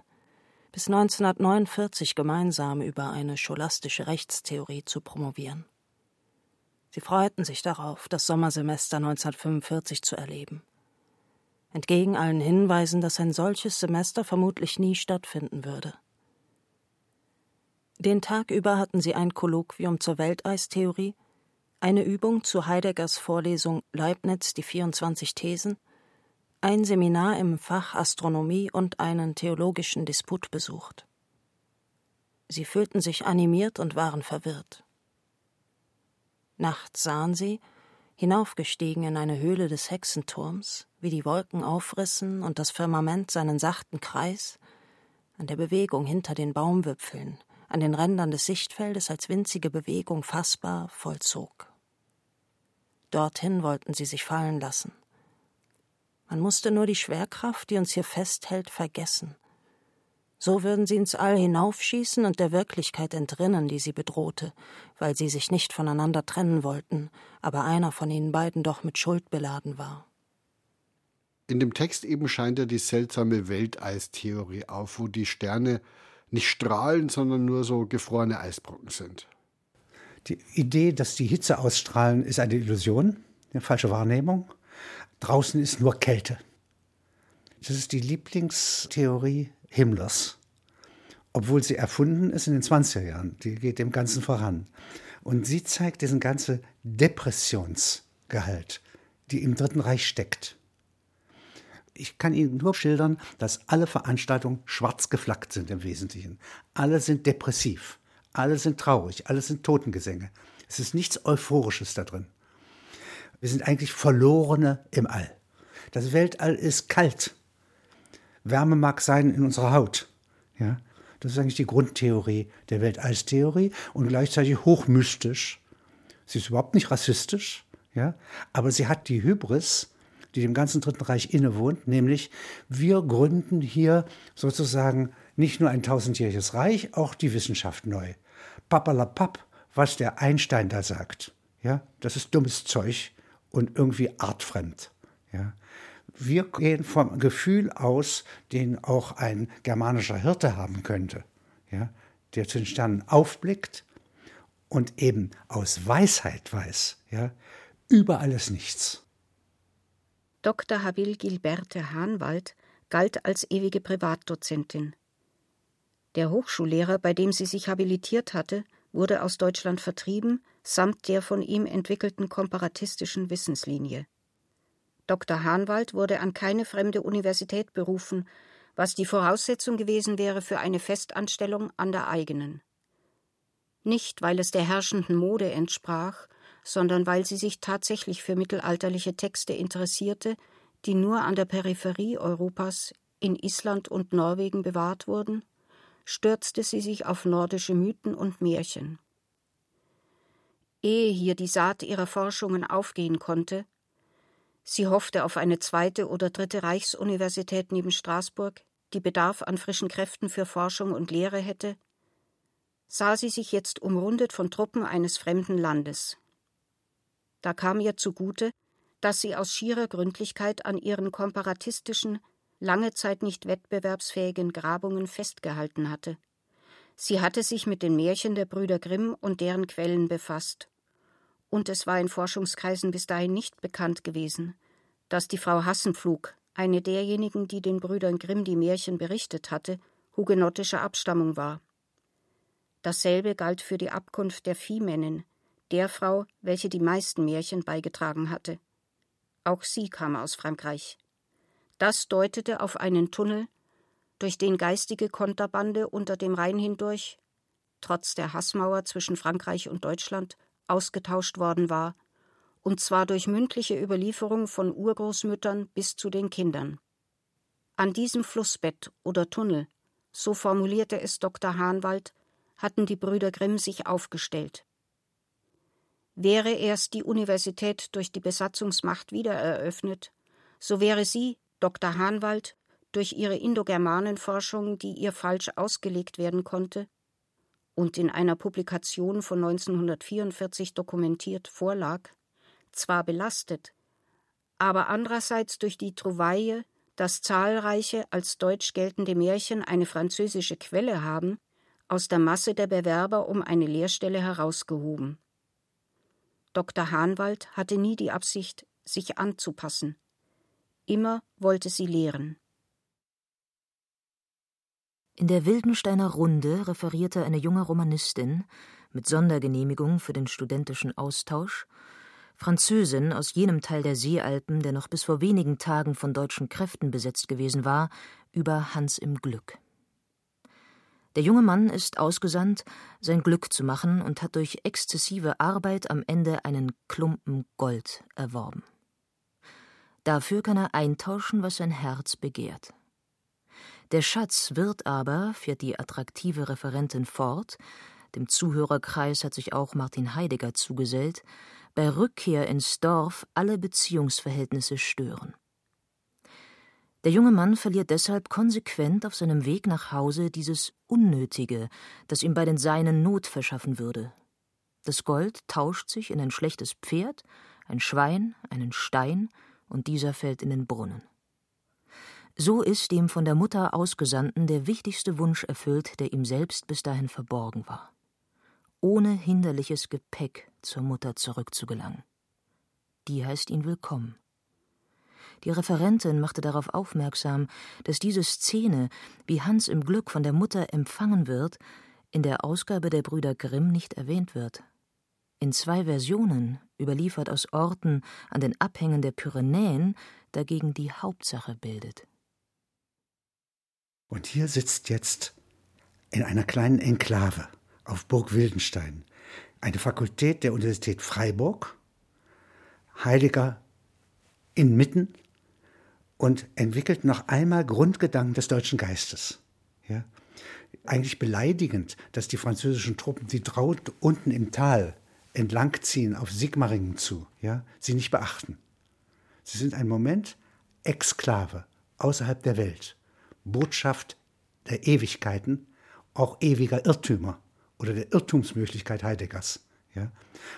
bis 1949 gemeinsam über eine scholastische Rechtstheorie zu promovieren. Sie freuten sich darauf, das Sommersemester 1945 zu erleben. Entgegen allen Hinweisen, dass ein solches Semester vermutlich nie stattfinden würde. Den Tag über hatten sie ein Kolloquium zur Welteistheorie, eine Übung zu Heideggers Vorlesung Leibniz die 24 Thesen ein Seminar im Fach Astronomie und einen theologischen Disput besucht. Sie fühlten sich animiert und waren verwirrt. Nachts sahen sie, hinaufgestiegen in eine Höhle des Hexenturms, wie die Wolken aufrissen und das Firmament seinen sachten Kreis, an der Bewegung hinter den Baumwipfeln, an den Rändern des Sichtfeldes als winzige Bewegung fassbar vollzog. Dorthin wollten sie sich fallen lassen. Man musste nur die Schwerkraft, die uns hier festhält, vergessen. So würden sie ins All hinaufschießen und der Wirklichkeit entrinnen, die sie bedrohte, weil sie sich nicht voneinander trennen wollten, aber einer von ihnen beiden doch mit Schuld beladen war. In dem Text eben scheint ja die seltsame Welteistheorie auf, wo die Sterne nicht strahlen, sondern nur so gefrorene Eisbrocken sind. Die Idee, dass die Hitze ausstrahlen, ist eine Illusion, eine falsche Wahrnehmung. Draußen ist nur Kälte. Das ist die Lieblingstheorie Himmlers. Obwohl sie erfunden ist in den 20er Jahren. Die geht dem Ganzen voran. Und sie zeigt diesen ganzen Depressionsgehalt, die im Dritten Reich steckt. Ich kann Ihnen nur schildern, dass alle Veranstaltungen schwarz geflaggt sind im Wesentlichen. Alle sind depressiv, alle sind traurig, alle sind Totengesänge. Es ist nichts Euphorisches da drin. Wir sind eigentlich Verlorene im All. Das Weltall ist kalt. Wärme mag sein in unserer Haut. Ja? Das ist eigentlich die Grundtheorie der Weltallstheorie und gleichzeitig hochmystisch. Sie ist überhaupt nicht rassistisch, ja? aber sie hat die Hybris, die dem ganzen Dritten Reich innewohnt, nämlich wir gründen hier sozusagen nicht nur ein tausendjähriges Reich, auch die Wissenschaft neu. Papalapap, was der Einstein da sagt, ja, das ist dummes Zeug und irgendwie artfremd. Ja. Wir gehen vom Gefühl aus, den auch ein germanischer Hirte haben könnte, ja, der zu den Sternen aufblickt und eben aus Weisheit weiß, ja, über alles nichts. Dr. Habil Gilberte Hahnwald galt als ewige Privatdozentin. Der Hochschullehrer, bei dem sie sich habilitiert hatte, wurde aus Deutschland vertrieben, samt der von ihm entwickelten komparatistischen Wissenslinie. Dr. Hahnwald wurde an keine fremde Universität berufen, was die Voraussetzung gewesen wäre für eine Festanstellung an der eigenen. Nicht, weil es der herrschenden Mode entsprach, sondern weil sie sich tatsächlich für mittelalterliche Texte interessierte, die nur an der Peripherie Europas in Island und Norwegen bewahrt wurden stürzte sie sich auf nordische Mythen und Märchen. Ehe hier die Saat ihrer Forschungen aufgehen konnte, sie hoffte auf eine zweite oder dritte Reichsuniversität neben Straßburg, die Bedarf an frischen Kräften für Forschung und Lehre hätte, sah sie sich jetzt umrundet von Truppen eines fremden Landes. Da kam ihr zugute, dass sie aus schierer Gründlichkeit an ihren komparatistischen, lange Zeit nicht wettbewerbsfähigen Grabungen festgehalten hatte. Sie hatte sich mit den Märchen der Brüder Grimm und deren Quellen befasst. Und es war in Forschungskreisen bis dahin nicht bekannt gewesen, dass die Frau Hassenpflug, eine derjenigen, die den Brüdern Grimm die Märchen berichtet hatte, hugenottischer Abstammung war. Dasselbe galt für die Abkunft der Viehmännin, der Frau, welche die meisten Märchen beigetragen hatte. Auch sie kam aus Frankreich. Das deutete auf einen Tunnel, durch den geistige Konterbande unter dem Rhein hindurch, trotz der Hassmauer zwischen Frankreich und Deutschland, ausgetauscht worden war, und zwar durch mündliche Überlieferung von Urgroßmüttern bis zu den Kindern. An diesem Flussbett oder Tunnel, so formulierte es Dr. Hahnwald, hatten die Brüder Grimm sich aufgestellt. Wäre erst die Universität durch die Besatzungsmacht wiedereröffnet, so wäre sie, Dr. Hahnwald, durch ihre Indogermanenforschung, die ihr falsch ausgelegt werden konnte und in einer Publikation von 1944 dokumentiert vorlag, zwar belastet, aber andererseits durch die Trouvaille, dass zahlreiche als deutsch geltende Märchen eine französische Quelle haben, aus der Masse der Bewerber um eine Lehrstelle herausgehoben. Dr. Hahnwald hatte nie die Absicht, sich anzupassen. Immer wollte sie lehren. In der Wildensteiner Runde referierte eine junge Romanistin mit Sondergenehmigung für den studentischen Austausch, Französin aus jenem Teil der Seealpen, der noch bis vor wenigen Tagen von deutschen Kräften besetzt gewesen war, über Hans im Glück. Der junge Mann ist ausgesandt, sein Glück zu machen und hat durch exzessive Arbeit am Ende einen Klumpen Gold erworben. Dafür kann er eintauschen, was sein Herz begehrt. Der Schatz wird aber, fährt die attraktive Referentin fort, dem Zuhörerkreis hat sich auch Martin Heidegger zugesellt, bei Rückkehr ins Dorf alle Beziehungsverhältnisse stören. Der junge Mann verliert deshalb konsequent auf seinem Weg nach Hause dieses Unnötige, das ihm bei den Seinen Not verschaffen würde. Das Gold tauscht sich in ein schlechtes Pferd, ein Schwein, einen Stein, und dieser fällt in den Brunnen. So ist dem von der Mutter Ausgesandten der wichtigste Wunsch erfüllt, der ihm selbst bis dahin verborgen war. Ohne hinderliches Gepäck zur Mutter zurückzugelangen. Die heißt ihn willkommen. Die Referentin machte darauf aufmerksam, dass diese Szene, wie Hans im Glück von der Mutter empfangen wird, in der Ausgabe der Brüder Grimm nicht erwähnt wird. In zwei Versionen, überliefert aus Orten an den Abhängen der Pyrenäen, dagegen die Hauptsache bildet. Und hier sitzt jetzt in einer kleinen Enklave auf Burg Wildenstein eine Fakultät der Universität Freiburg, Heiliger inmitten und entwickelt noch einmal Grundgedanken des deutschen Geistes. Ja? Eigentlich beleidigend, dass die französischen Truppen, die traut unten im Tal entlangziehen auf Sigmaringen zu, ja, sie nicht beachten. Sie sind ein Moment Exklave außerhalb der Welt. Botschaft der Ewigkeiten, auch ewiger Irrtümer oder der Irrtumsmöglichkeit Heideggers. Ja?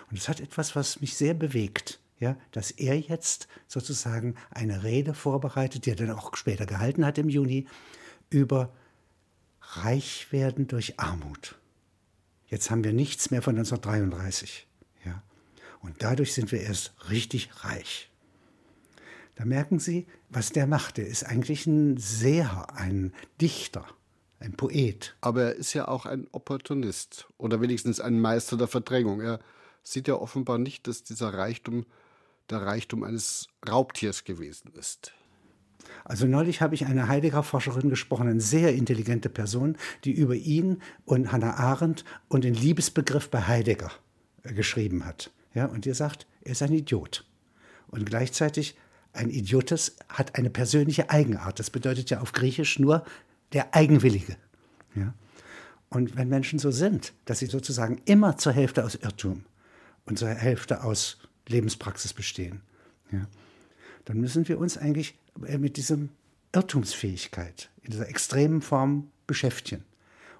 Und es hat etwas, was mich sehr bewegt, ja? dass er jetzt sozusagen eine Rede vorbereitet, die er dann auch später gehalten hat im Juni, über Reichwerden durch Armut. Jetzt haben wir nichts mehr von 1933. Ja? Und dadurch sind wir erst richtig reich. Da merken Sie, was der macht. Er ist eigentlich ein Seher, ein Dichter, ein Poet. Aber er ist ja auch ein Opportunist oder wenigstens ein Meister der Verdrängung. Er sieht ja offenbar nicht, dass dieser Reichtum der Reichtum eines Raubtiers gewesen ist. Also neulich habe ich eine Heidegger-Forscherin gesprochen, eine sehr intelligente Person, die über ihn und Hannah Arendt und den Liebesbegriff bei Heidegger äh, geschrieben hat. Ja, und ihr sagt, er ist ein Idiot. Und gleichzeitig ein Idiotes hat eine persönliche Eigenart. Das bedeutet ja auf Griechisch nur der Eigenwillige. Ja? Und wenn Menschen so sind, dass sie sozusagen immer zur Hälfte aus Irrtum und zur Hälfte aus Lebenspraxis bestehen, ja, dann müssen wir uns eigentlich mit dieser Irrtumsfähigkeit in dieser extremen Form beschäftigen.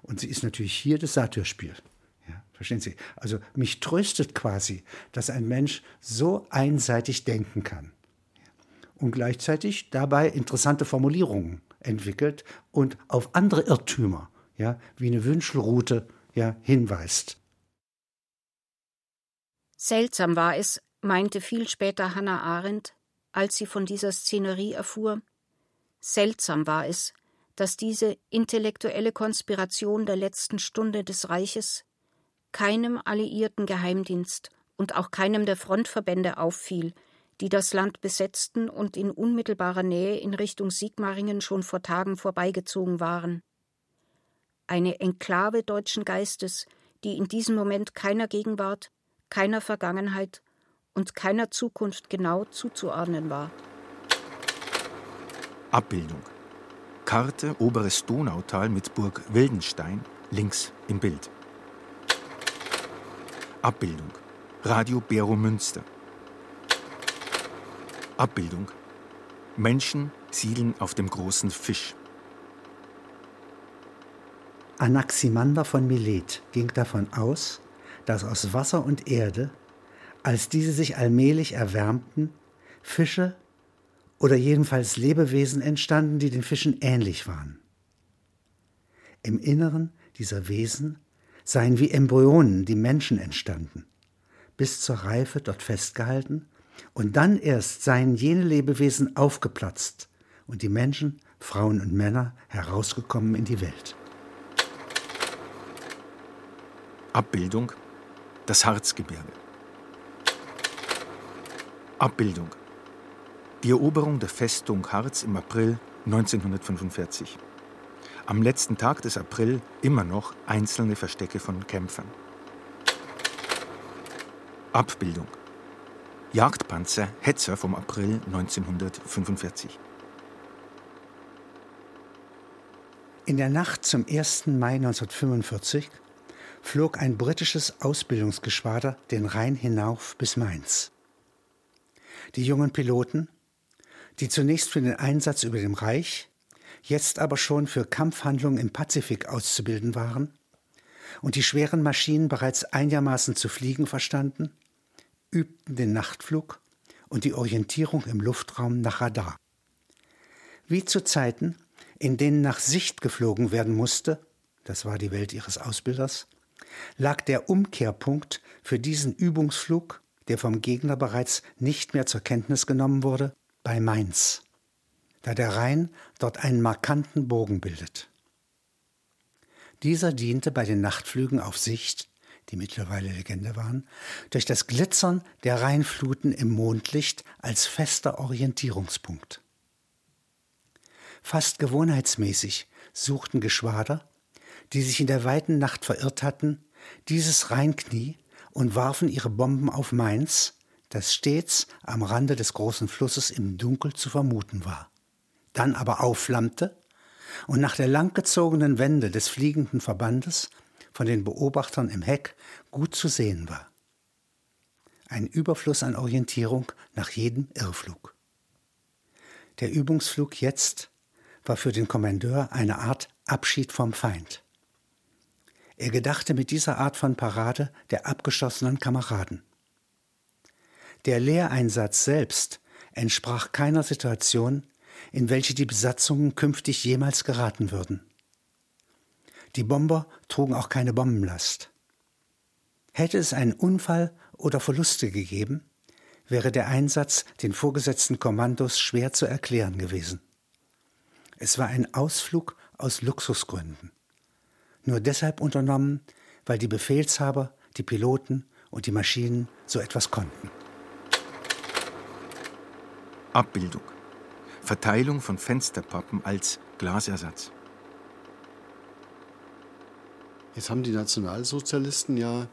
Und sie ist natürlich hier das Satyrspiel. Ja, verstehen Sie? Also mich tröstet quasi, dass ein Mensch so einseitig denken kann. Und gleichzeitig dabei interessante Formulierungen entwickelt und auf andere Irrtümer, ja, wie eine Wünschelroute, ja, hinweist. Seltsam war es, meinte viel später Hannah Arendt, als sie von dieser Szenerie erfuhr, seltsam war es, dass diese intellektuelle Konspiration der letzten Stunde des Reiches keinem alliierten Geheimdienst und auch keinem der Frontverbände auffiel, die das Land besetzten und in unmittelbarer Nähe in Richtung Sigmaringen schon vor Tagen vorbeigezogen waren. Eine Enklave deutschen Geistes, die in diesem Moment keiner Gegenwart, keiner Vergangenheit und keiner Zukunft genau zuzuordnen war. Abbildung. Karte Oberes Donautal mit Burg Wildenstein links im Bild. Abbildung. Radio Bero Münster. Abbildung. Menschen siedeln auf dem großen Fisch. Anaximander von Milet ging davon aus, dass aus Wasser und Erde als diese sich allmählich erwärmten, Fische oder jedenfalls Lebewesen entstanden, die den Fischen ähnlich waren. Im Inneren dieser Wesen seien wie Embryonen die Menschen entstanden, bis zur Reife dort festgehalten, und dann erst seien jene Lebewesen aufgeplatzt und die Menschen, Frauen und Männer herausgekommen in die Welt. Abbildung Das Harzgebirge. Abbildung. Die Eroberung der Festung Harz im April 1945. Am letzten Tag des April immer noch einzelne Verstecke von Kämpfern. Abbildung. Jagdpanzer Hetzer vom April 1945. In der Nacht zum 1. Mai 1945 flog ein britisches Ausbildungsgeschwader den Rhein hinauf bis Mainz. Die jungen Piloten, die zunächst für den Einsatz über dem Reich, jetzt aber schon für Kampfhandlungen im Pazifik auszubilden waren und die schweren Maschinen bereits einigermaßen zu fliegen verstanden, übten den Nachtflug und die Orientierung im Luftraum nach Radar. Wie zu Zeiten, in denen nach Sicht geflogen werden musste, das war die Welt ihres Ausbilders, lag der Umkehrpunkt für diesen Übungsflug der vom Gegner bereits nicht mehr zur Kenntnis genommen wurde, bei Mainz, da der Rhein dort einen markanten Bogen bildet. Dieser diente bei den Nachtflügen auf Sicht, die mittlerweile Legende waren, durch das Glitzern der Rheinfluten im Mondlicht als fester Orientierungspunkt. Fast gewohnheitsmäßig suchten Geschwader, die sich in der weiten Nacht verirrt hatten, dieses Rheinknie und warfen ihre Bomben auf Mainz, das stets am Rande des großen Flusses im Dunkel zu vermuten war, dann aber aufflammte und nach der langgezogenen Wende des fliegenden Verbandes von den Beobachtern im Heck gut zu sehen war. Ein Überfluss an Orientierung nach jedem Irrflug. Der Übungsflug jetzt war für den Kommandeur eine Art Abschied vom Feind. Er gedachte mit dieser Art von Parade der abgeschossenen Kameraden. Der Lehreinsatz selbst entsprach keiner Situation, in welche die Besatzungen künftig jemals geraten würden. Die Bomber trugen auch keine Bombenlast. Hätte es einen Unfall oder Verluste gegeben, wäre der Einsatz den vorgesetzten Kommandos schwer zu erklären gewesen. Es war ein Ausflug aus Luxusgründen nur deshalb unternommen, weil die Befehlshaber, die Piloten und die Maschinen so etwas konnten. Abbildung. Verteilung von Fensterpappen als Glasersatz. Jetzt haben die Nationalsozialisten ja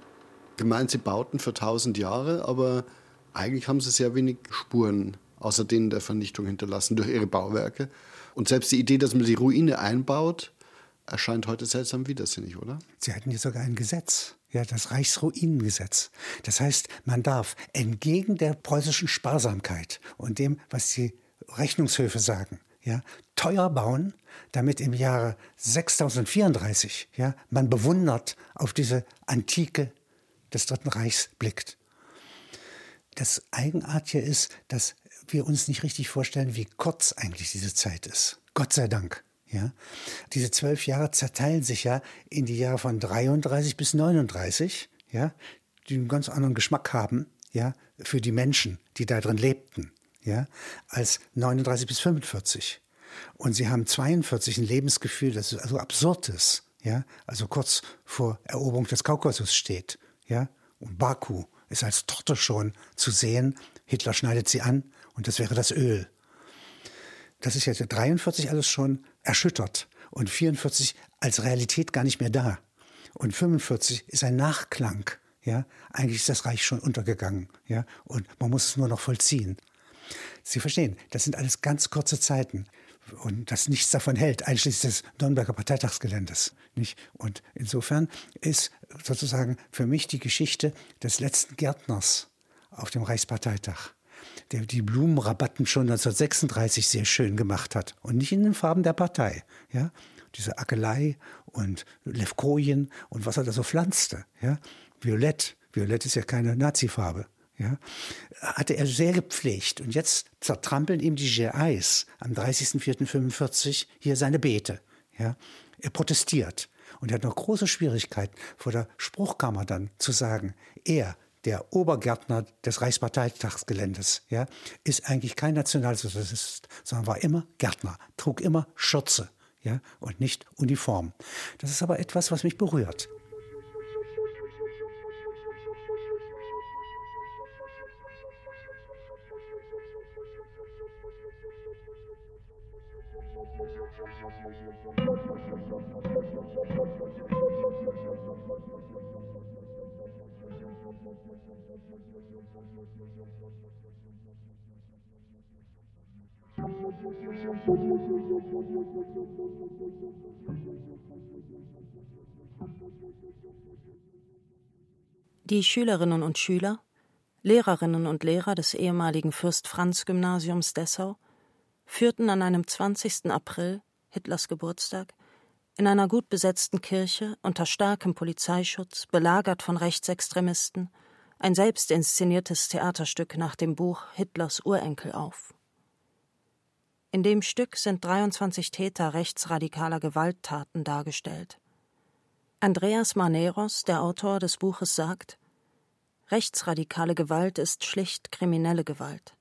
gemeint, sie bauten für tausend Jahre, aber eigentlich haben sie sehr wenig Spuren außer denen der Vernichtung hinterlassen durch ihre Bauwerke. Und selbst die Idee, dass man die Ruine einbaut, erscheint heute seltsam widersinnig, oder? Sie hatten hier sogar ein Gesetz, ja, das Reichsruinengesetz. Das heißt, man darf entgegen der preußischen Sparsamkeit und dem, was die Rechnungshöfe sagen, ja, teuer bauen, damit im Jahre 6034 ja, man bewundert auf diese Antike des Dritten Reichs blickt. Das Eigenartige ist, dass wir uns nicht richtig vorstellen, wie kurz eigentlich diese Zeit ist. Gott sei Dank. Ja, diese zwölf Jahre zerteilen sich ja in die Jahre von 33 bis 39, ja, die einen ganz anderen Geschmack haben, ja, für die Menschen, die da drin lebten, ja, als 39 bis 45. Und sie haben 42 ein Lebensgefühl, das so also ist, ja, also kurz vor Eroberung des Kaukasus steht, ja, und Baku ist als Torte schon zu sehen. Hitler schneidet sie an und das wäre das Öl. Das ist jetzt 43 alles schon erschüttert und 44 als Realität gar nicht mehr da. Und 45 ist ein Nachklang. Ja, eigentlich ist das Reich schon untergegangen. Ja, und man muss es nur noch vollziehen. Sie verstehen, das sind alles ganz kurze Zeiten und dass nichts davon hält, einschließlich des Nürnberger Parteitagsgeländes. Nicht? Und insofern ist sozusagen für mich die Geschichte des letzten Gärtners auf dem Reichsparteitag, der die Blumenrabatten schon 1936 sehr schön gemacht hat und nicht in den Farben der Partei. Ja? Diese Akelei und Levkojen und was er da so pflanzte. Ja? Violett. Violett ist ja keine Nazi-Farbe ja, hatte er sehr gepflegt. Und jetzt zertrampeln ihm die GIs am 30.04.45 hier seine Beete. Ja. Er protestiert. Und er hat noch große Schwierigkeiten, vor der Spruchkammer dann zu sagen, er, der Obergärtner des Reichsparteitagsgeländes, ja, ist eigentlich kein Nationalsozialist, sondern war immer Gärtner, trug immer Schürze ja, und nicht Uniform. Das ist aber etwas, was mich berührt. Die Schülerinnen und Schüler, Lehrerinnen und Lehrer des ehemaligen Fürst-Franz-Gymnasiums Dessau führten an einem 20. April, Hitlers Geburtstag, in einer gut besetzten Kirche unter starkem Polizeischutz, belagert von Rechtsextremisten, ein selbst inszeniertes Theaterstück nach dem Buch Hitlers Urenkel auf. In dem Stück sind 23 Täter rechtsradikaler Gewalttaten dargestellt. Andreas Maneros, der Autor des Buches, sagt, Rechtsradikale Gewalt ist schlicht kriminelle Gewalt.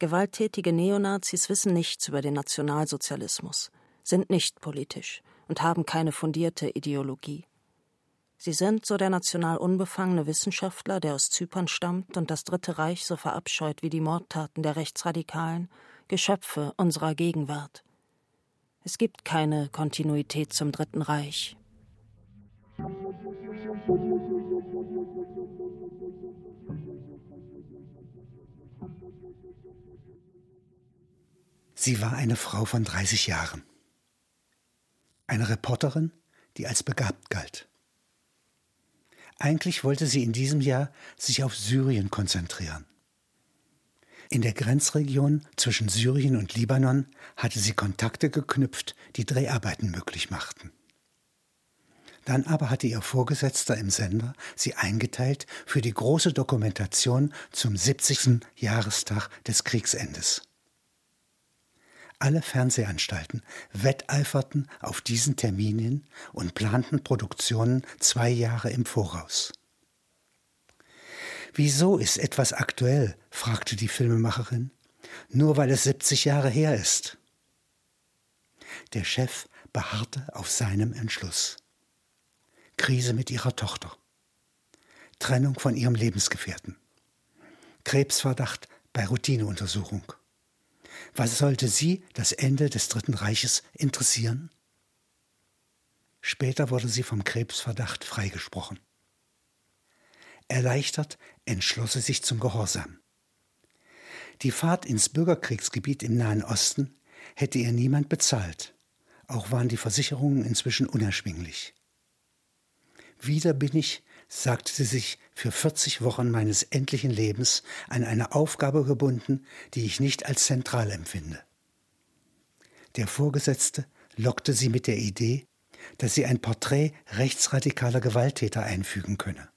Gewalttätige Neonazis wissen nichts über den Nationalsozialismus, sind nicht politisch und haben keine fundierte Ideologie. Sie sind, so der national unbefangene Wissenschaftler, der aus Zypern stammt und das Dritte Reich so verabscheut wie die Mordtaten der Rechtsradikalen, Geschöpfe unserer Gegenwart. Es gibt keine Kontinuität zum Dritten Reich. Sie war eine Frau von 30 Jahren. Eine Reporterin, die als begabt galt. Eigentlich wollte sie in diesem Jahr sich auf Syrien konzentrieren. In der Grenzregion zwischen Syrien und Libanon hatte sie Kontakte geknüpft, die Dreharbeiten möglich machten. Dann aber hatte ihr Vorgesetzter im Sender sie eingeteilt für die große Dokumentation zum 70. Jahrestag des Kriegsendes. Alle Fernsehanstalten wetteiferten auf diesen Termin hin und planten Produktionen zwei Jahre im Voraus. Wieso ist etwas aktuell? fragte die Filmemacherin. Nur weil es 70 Jahre her ist. Der Chef beharrte auf seinem Entschluss. Krise mit ihrer Tochter. Trennung von ihrem Lebensgefährten. Krebsverdacht bei Routineuntersuchung. Was sollte sie, das Ende des Dritten Reiches, interessieren? Später wurde sie vom Krebsverdacht freigesprochen. Erleichtert entschloss sie sich zum Gehorsam. Die Fahrt ins Bürgerkriegsgebiet im Nahen Osten hätte ihr niemand bezahlt, auch waren die Versicherungen inzwischen unerschwinglich. Wieder bin ich, sagte sie sich, für 40 Wochen meines endlichen Lebens an eine Aufgabe gebunden, die ich nicht als zentral empfinde. Der Vorgesetzte lockte sie mit der Idee, dass sie ein Porträt rechtsradikaler Gewalttäter einfügen könne.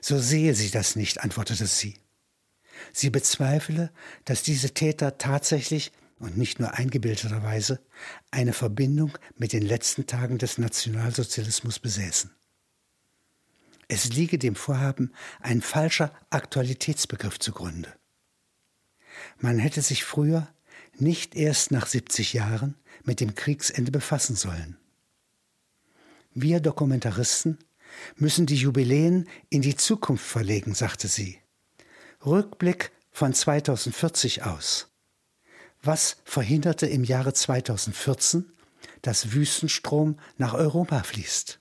So sehe sie das nicht, antwortete sie. Sie bezweifle, dass diese Täter tatsächlich und nicht nur eingebildeterweise eine Verbindung mit den letzten Tagen des Nationalsozialismus besäßen. Es liege dem Vorhaben ein falscher Aktualitätsbegriff zugrunde. Man hätte sich früher nicht erst nach 70 Jahren mit dem Kriegsende befassen sollen. Wir Dokumentaristen müssen die Jubiläen in die Zukunft verlegen, sagte sie. Rückblick von 2040 aus. Was verhinderte im Jahre 2014, dass Wüstenstrom nach Europa fließt?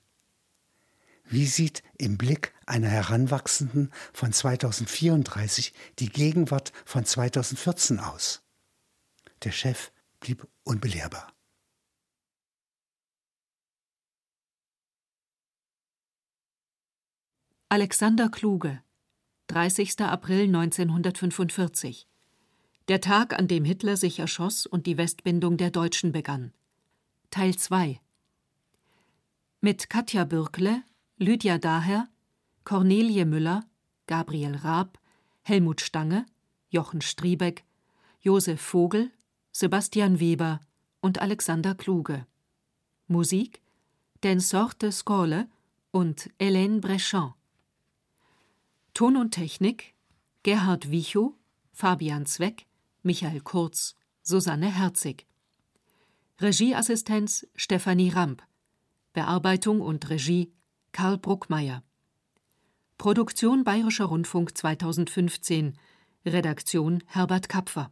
Wie sieht im Blick einer Heranwachsenden von 2034 die Gegenwart von 2014 aus? Der Chef blieb unbelehrbar. Alexander Kluge, 30. April 1945. Der Tag, an dem Hitler sich erschoss und die Westbindung der Deutschen begann. Teil 2. Mit Katja Bürkle, Lydia Daher, Cornelie Müller, Gabriel Raab, Helmut Stange, Jochen Striebeck, Josef Vogel, Sebastian Weber und Alexander Kluge. Musik Den Sorte Skole und Hélène Breschant. Ton und Technik Gerhard Wichow, Fabian Zweck, Michael Kurz, Susanne Herzig. Regieassistenz Stefanie Ramp. Bearbeitung und Regie Karl Bruckmeier. Produktion Bayerischer Rundfunk 2015. Redaktion Herbert Kapfer